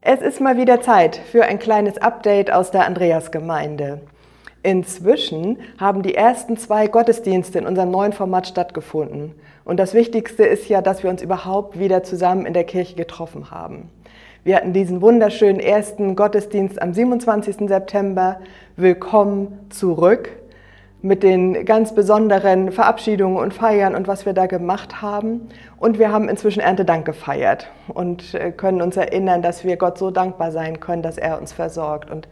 Es ist mal wieder Zeit für ein kleines Update aus der Andreasgemeinde. Inzwischen haben die ersten zwei Gottesdienste in unserem neuen Format stattgefunden. Und das Wichtigste ist ja, dass wir uns überhaupt wieder zusammen in der Kirche getroffen haben. Wir hatten diesen wunderschönen ersten Gottesdienst am 27. September. Willkommen zurück mit den ganz besonderen Verabschiedungen und Feiern und was wir da gemacht haben. Und wir haben inzwischen Erntedank gefeiert und äh, können uns erinnern, dass wir Gott so dankbar sein können, dass er uns versorgt. Und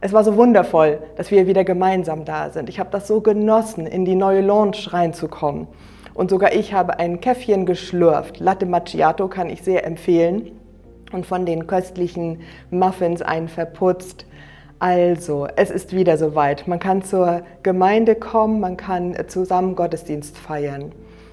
es war so wundervoll, dass wir wieder gemeinsam da sind. Ich habe das so genossen, in die neue Lounge reinzukommen. Und sogar ich habe ein Käffchen geschlürft. Latte Macchiato kann ich sehr empfehlen. Und von den köstlichen Muffins einen verputzt. Also, es ist wieder soweit. Man kann zur Gemeinde kommen, man kann zusammen Gottesdienst feiern.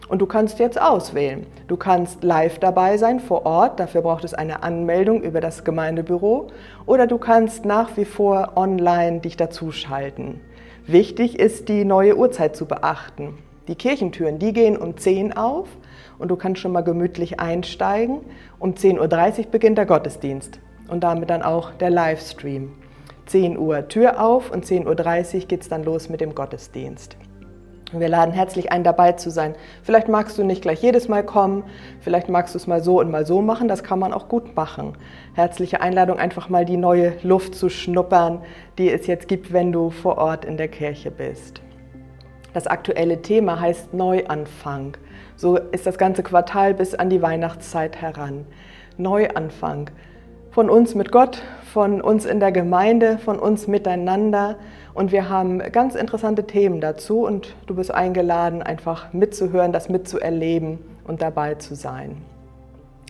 Und du kannst jetzt auswählen. Du kannst live dabei sein vor Ort, dafür braucht es eine Anmeldung über das Gemeindebüro. Oder du kannst nach wie vor online dich dazuschalten. Wichtig ist die neue Uhrzeit zu beachten. Die Kirchentüren, die gehen um 10 auf und du kannst schon mal gemütlich einsteigen. Um 10.30 Uhr beginnt der Gottesdienst und damit dann auch der Livestream. 10 Uhr Tür auf und 10.30 Uhr geht es dann los mit dem Gottesdienst. Wir laden herzlich ein, dabei zu sein. Vielleicht magst du nicht gleich jedes Mal kommen, vielleicht magst du es mal so und mal so machen, das kann man auch gut machen. Herzliche Einladung, einfach mal die neue Luft zu schnuppern, die es jetzt gibt, wenn du vor Ort in der Kirche bist. Das aktuelle Thema heißt Neuanfang. So ist das ganze Quartal bis an die Weihnachtszeit heran. Neuanfang von uns mit Gott, von uns in der Gemeinde, von uns miteinander. Und wir haben ganz interessante Themen dazu und du bist eingeladen, einfach mitzuhören, das mitzuerleben und dabei zu sein.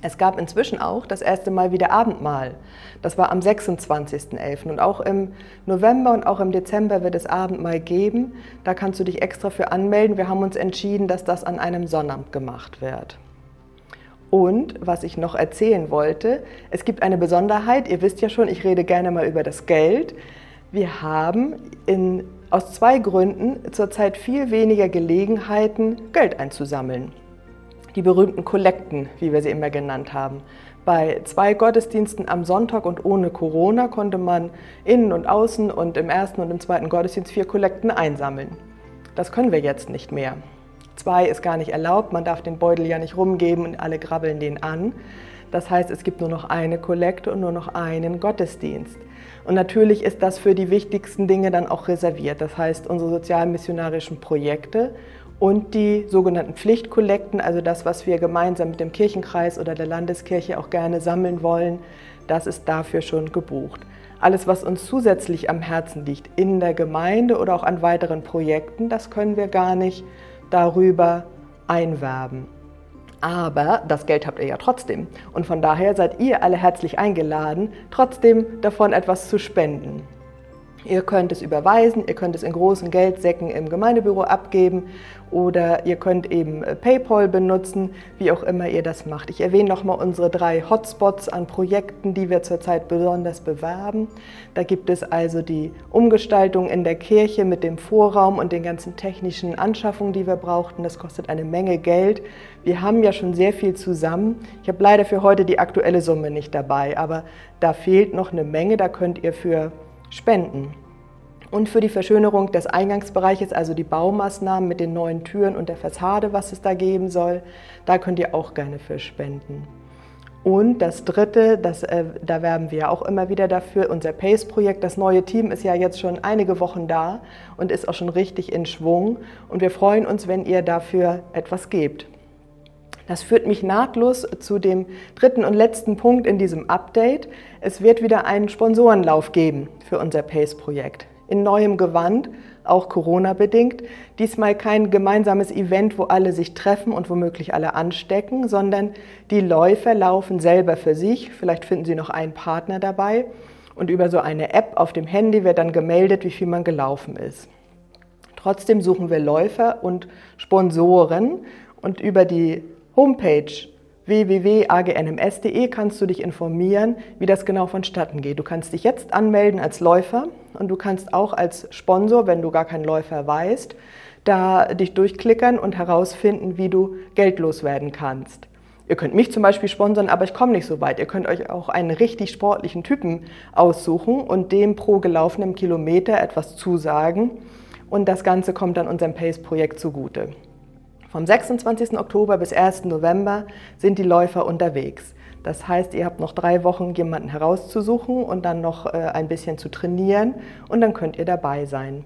Es gab inzwischen auch das erste Mal wieder Abendmahl. Das war am 26.11. Und auch im November und auch im Dezember wird es Abendmahl geben. Da kannst du dich extra für anmelden. Wir haben uns entschieden, dass das an einem Sonnabend gemacht wird. Und was ich noch erzählen wollte, es gibt eine Besonderheit, ihr wisst ja schon, ich rede gerne mal über das Geld. Wir haben in, aus zwei Gründen zurzeit viel weniger Gelegenheiten, Geld einzusammeln. Die berühmten Kollekten, wie wir sie immer genannt haben. Bei zwei Gottesdiensten am Sonntag und ohne Corona konnte man innen und außen und im ersten und im zweiten Gottesdienst vier Kollekten einsammeln. Das können wir jetzt nicht mehr. Zwei ist gar nicht erlaubt, man darf den Beutel ja nicht rumgeben und alle grabbeln den an. Das heißt, es gibt nur noch eine Kollekte und nur noch einen Gottesdienst. Und natürlich ist das für die wichtigsten Dinge dann auch reserviert. Das heißt, unsere sozialmissionarischen Projekte und die sogenannten Pflichtkollekten, also das, was wir gemeinsam mit dem Kirchenkreis oder der Landeskirche auch gerne sammeln wollen, das ist dafür schon gebucht. Alles, was uns zusätzlich am Herzen liegt, in der Gemeinde oder auch an weiteren Projekten, das können wir gar nicht darüber einwerben. Aber das Geld habt ihr ja trotzdem. Und von daher seid ihr alle herzlich eingeladen, trotzdem davon etwas zu spenden. Ihr könnt es überweisen, ihr könnt es in großen Geldsäcken im Gemeindebüro abgeben oder ihr könnt eben äh, PayPal benutzen, wie auch immer ihr das macht. Ich erwähne nochmal unsere drei Hotspots an Projekten, die wir zurzeit besonders bewerben. Da gibt es also die Umgestaltung in der Kirche mit dem Vorraum und den ganzen technischen Anschaffungen, die wir brauchten. Das kostet eine Menge Geld. Wir haben ja schon sehr viel zusammen. Ich habe leider für heute die aktuelle Summe nicht dabei, aber da fehlt noch eine Menge. Da könnt ihr für spenden. Und für die Verschönerung des Eingangsbereiches, also die Baumaßnahmen mit den neuen Türen und der Fassade, was es da geben soll, da könnt ihr auch gerne für spenden. Und das Dritte, das, äh, da werben wir auch immer wieder dafür, unser PACE-Projekt. Das neue Team ist ja jetzt schon einige Wochen da und ist auch schon richtig in Schwung. Und wir freuen uns, wenn ihr dafür etwas gebt. Das führt mich nahtlos zu dem dritten und letzten Punkt in diesem Update. Es wird wieder einen Sponsorenlauf geben für unser PACE-Projekt. In neuem Gewand, auch Corona-bedingt. Diesmal kein gemeinsames Event, wo alle sich treffen und womöglich alle anstecken, sondern die Läufer laufen selber für sich. Vielleicht finden sie noch einen Partner dabei. Und über so eine App auf dem Handy wird dann gemeldet, wie viel man gelaufen ist. Trotzdem suchen wir Läufer und Sponsoren und über die Homepage www.agnms.de kannst du dich informieren, wie das genau vonstatten geht. Du kannst dich jetzt anmelden als Läufer und du kannst auch als Sponsor, wenn du gar keinen Läufer weißt, da dich durchklickern und herausfinden, wie du geldlos werden kannst. Ihr könnt mich zum Beispiel sponsern, aber ich komme nicht so weit. Ihr könnt euch auch einen richtig sportlichen Typen aussuchen und dem pro gelaufenem Kilometer etwas zusagen. Und das Ganze kommt dann unserem PACE-Projekt zugute. Vom 26. Oktober bis 1. November sind die Läufer unterwegs. Das heißt, ihr habt noch drei Wochen, jemanden herauszusuchen und dann noch äh, ein bisschen zu trainieren und dann könnt ihr dabei sein.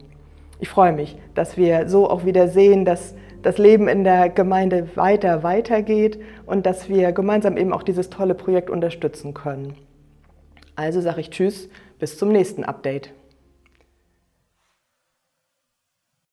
Ich freue mich, dass wir so auch wieder sehen, dass das Leben in der Gemeinde weiter weitergeht und dass wir gemeinsam eben auch dieses tolle Projekt unterstützen können. Also sage ich Tschüss, bis zum nächsten Update.